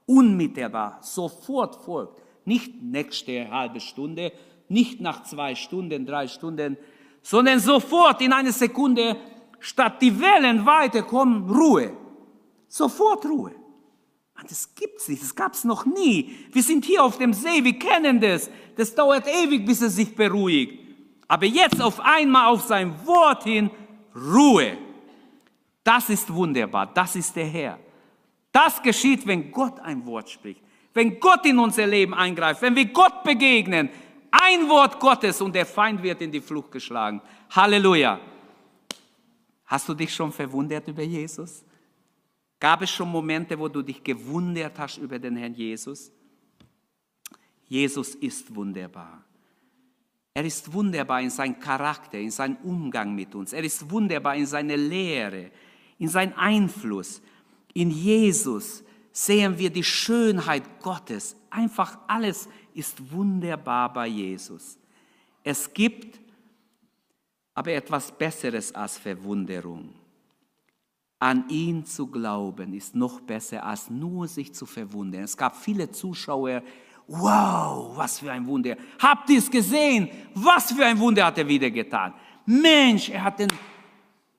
unmittelbar sofort folgt, nicht nächste halbe Stunde, nicht nach zwei Stunden, drei Stunden, sondern sofort in einer Sekunde, statt die Wellen weiterkommen, Ruhe. Sofort Ruhe. Das gibt es nicht, das gab es noch nie. Wir sind hier auf dem See, wir kennen das. Das dauert ewig, bis es sich beruhigt. Aber jetzt auf einmal auf sein Wort hin, Ruhe. Das ist wunderbar, das ist der Herr. Das geschieht, wenn Gott ein Wort spricht, wenn Gott in unser Leben eingreift, wenn wir Gott begegnen. Ein Wort Gottes und der Feind wird in die Flucht geschlagen. Halleluja. Hast du dich schon verwundert über Jesus? Gab es schon Momente, wo du dich gewundert hast über den Herrn Jesus? Jesus ist wunderbar. Er ist wunderbar in seinem Charakter, in seinem Umgang mit uns. Er ist wunderbar in seiner Lehre in seinen Einfluss. In Jesus sehen wir die Schönheit Gottes. Einfach alles ist wunderbar bei Jesus. Es gibt aber etwas Besseres als Verwunderung. An ihn zu glauben ist noch besser als nur sich zu verwundern. Es gab viele Zuschauer, wow, was für ein Wunder. Habt ihr es gesehen? Was für ein Wunder hat er wieder getan? Mensch, er hat den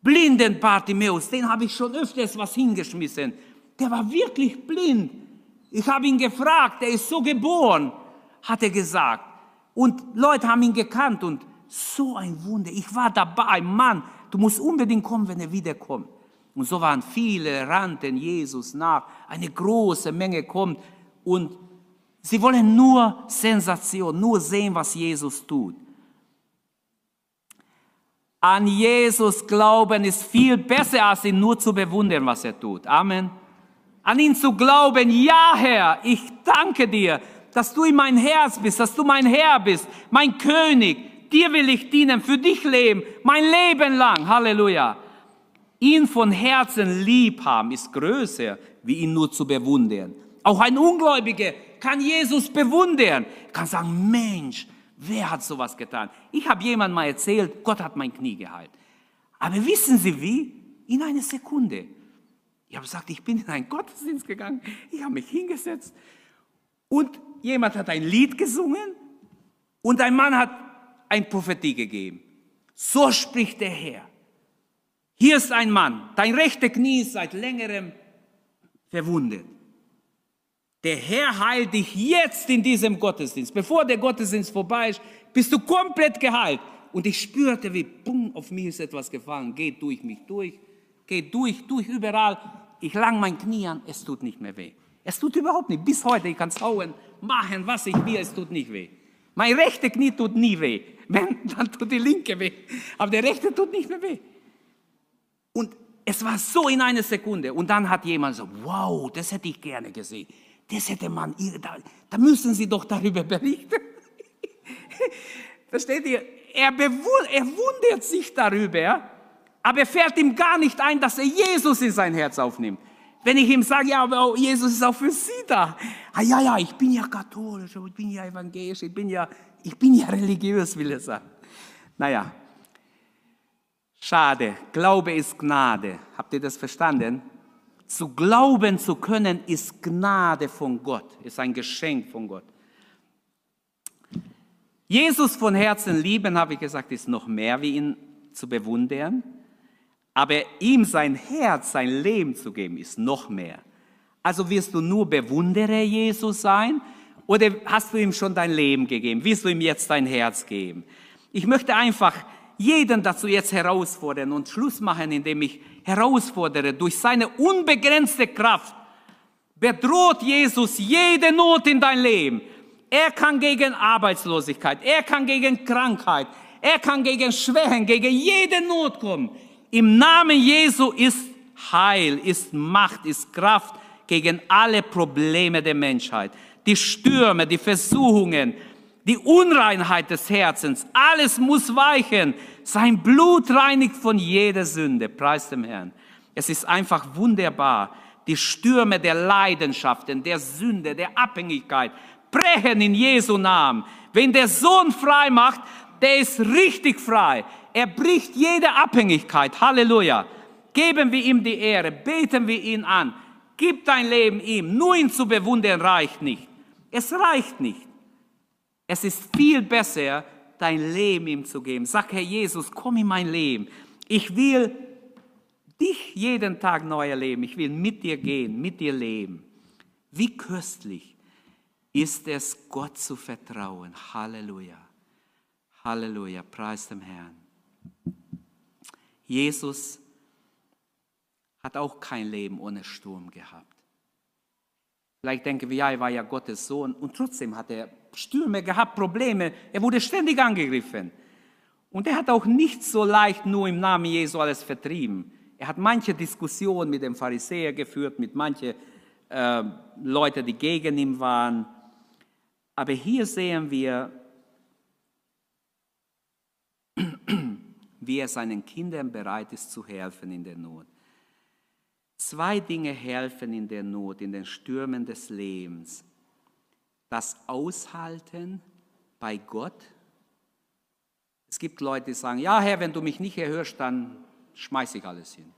blinden Bartimäus, den habe ich schon öfters was hingeschmissen. Der war wirklich blind. Ich habe ihn gefragt, der ist so geboren, hat er gesagt. Und Leute haben ihn gekannt und so ein Wunder. Ich war dabei, Mann, du musst unbedingt kommen, wenn er wiederkommt. Und so waren viele, rannten Jesus nach. Eine große Menge kommt und sie wollen nur Sensation, nur sehen, was Jesus tut. An Jesus glauben ist viel besser, als ihn nur zu bewundern, was er tut. Amen. An ihn zu glauben, ja Herr, ich danke dir, dass du in mein Herz bist, dass du mein Herr bist, mein König. Dir will ich dienen, für dich leben, mein Leben lang. Halleluja. Ihn von Herzen lieb haben ist größer, wie ihn nur zu bewundern. Auch ein Ungläubiger kann Jesus bewundern, kann sagen, Mensch, Wer hat sowas getan? Ich habe jemand mal erzählt, Gott hat mein Knie geheilt. Aber wissen Sie wie? In einer Sekunde. Ich habe gesagt, ich bin in einen Gottesdienst gegangen, ich habe mich hingesetzt und jemand hat ein Lied gesungen und ein Mann hat ein Prophetie gegeben. So spricht der Herr. Hier ist ein Mann, dein rechte Knie ist seit längerem verwundet. Der Herr heilt dich jetzt in diesem Gottesdienst. Bevor der Gottesdienst vorbei ist, bist du komplett geheilt. Und ich spürte, wie, bumm, auf mich ist etwas gefallen. Geht durch mich durch, geht durch, durch überall. Ich lang mein Knie an, es tut nicht mehr weh. Es tut überhaupt nicht. Bis heute, ich kann es hauen, machen, was ich will, es tut nicht weh. Mein rechte Knie tut nie weh. Wenn, dann tut die linke weh. Aber der rechte tut nicht mehr weh. Und es war so in einer Sekunde. Und dann hat jemand so, wow, das hätte ich gerne gesehen. Das hätte man, da, da müssen Sie doch darüber berichten. Versteht ihr? Er, er wundert sich darüber, aber er fällt ihm gar nicht ein, dass er Jesus in sein Herz aufnimmt. Wenn ich ihm sage, ja, aber Jesus ist auch für Sie da. Ah, ja, ja, ich bin ja katholisch, ich bin ja evangelisch, ich bin ja, ich bin ja religiös, will er sagen. Naja, schade. Glaube ist Gnade. Habt ihr das verstanden? Zu glauben zu können, ist Gnade von Gott, ist ein Geschenk von Gott. Jesus von Herzen lieben, habe ich gesagt, ist noch mehr wie ihn zu bewundern. Aber ihm sein Herz, sein Leben zu geben, ist noch mehr. Also wirst du nur Bewunderer Jesus sein oder hast du ihm schon dein Leben gegeben? Willst du ihm jetzt dein Herz geben? Ich möchte einfach jeden dazu jetzt herausfordern und Schluss machen, indem ich herausfordere, durch seine unbegrenzte Kraft bedroht Jesus jede Not in dein Leben. Er kann gegen Arbeitslosigkeit, er kann gegen Krankheit, er kann gegen Schwächen, gegen jede Not kommen. Im Namen Jesu ist Heil, ist Macht, ist Kraft gegen alle Probleme der Menschheit. Die Stürme, die Versuchungen, die Unreinheit des Herzens, alles muss weichen. Sein Blut reinigt von jeder Sünde. Preis dem Herrn. Es ist einfach wunderbar. Die Stürme der Leidenschaften, der Sünde, der Abhängigkeit brechen in Jesu Namen. Wenn der Sohn frei macht, der ist richtig frei. Er bricht jede Abhängigkeit. Halleluja. Geben wir ihm die Ehre, beten wir ihn an. Gib dein Leben ihm. Nur ihn zu bewundern reicht nicht. Es reicht nicht. Es ist viel besser, dein Leben ihm zu geben. Sag, Herr Jesus, komm in mein Leben. Ich will dich jeden Tag neu erleben. Ich will mit dir gehen, mit dir leben. Wie köstlich ist es, Gott zu vertrauen. Halleluja. Halleluja. Preis dem Herrn. Jesus hat auch kein Leben ohne Sturm gehabt. Vielleicht denken wir, ja, er war ja Gottes Sohn und trotzdem hat er Stürme gehabt, Probleme. Er wurde ständig angegriffen. Und er hat auch nicht so leicht nur im Namen Jesu alles vertrieben. Er hat manche Diskussionen mit dem Pharisäer geführt, mit manchen äh, Leuten, die gegen ihn waren. Aber hier sehen wir, wie er seinen Kindern bereit ist zu helfen in der Not. Zwei Dinge helfen in der Not, in den Stürmen des Lebens. Das Aushalten bei Gott. Es gibt Leute, die sagen, ja Herr, wenn du mich nicht erhörst, dann schmeiße ich alles hin.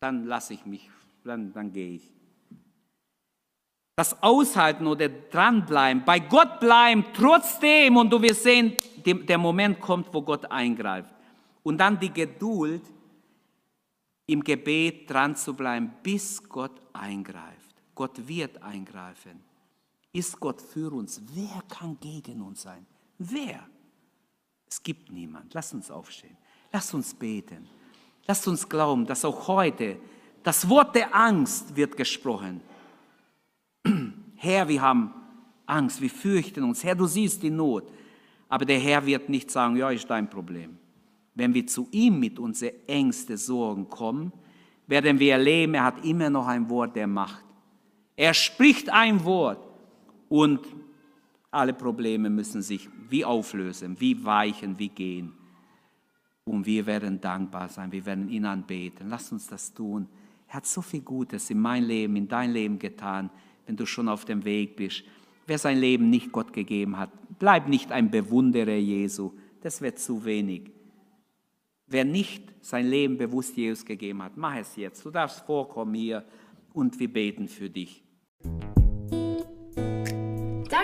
Dann lasse ich mich, dann, dann gehe ich. Das Aushalten oder dranbleiben, bei Gott bleiben, trotzdem, und du wirst sehen, der Moment kommt, wo Gott eingreift. Und dann die Geduld, im Gebet dran zu bleiben, bis Gott eingreift. Gott wird eingreifen. Ist Gott für uns? Wer kann gegen uns sein? Wer? Es gibt niemand. Lass uns aufstehen. Lass uns beten. Lass uns glauben, dass auch heute das Wort der Angst wird gesprochen. Herr, wir haben Angst, wir fürchten uns. Herr, du siehst die Not. Aber der Herr wird nicht sagen, ja, ist dein Problem. Wenn wir zu ihm mit unseren Ängsten, Sorgen kommen, werden wir erleben, er hat immer noch ein Wort der Macht. Er spricht ein Wort und alle Probleme müssen sich wie auflösen, wie weichen, wie gehen. Und wir werden dankbar sein, wir werden ihn anbeten. Lass uns das tun. Er hat so viel Gutes in mein Leben, in dein Leben getan, wenn du schon auf dem Weg bist. Wer sein Leben nicht Gott gegeben hat, bleib nicht ein Bewunderer Jesu, das wird zu wenig. Wer nicht sein Leben bewusst Jesus gegeben hat, mach es jetzt. Du darfst vorkommen hier und wir beten für dich.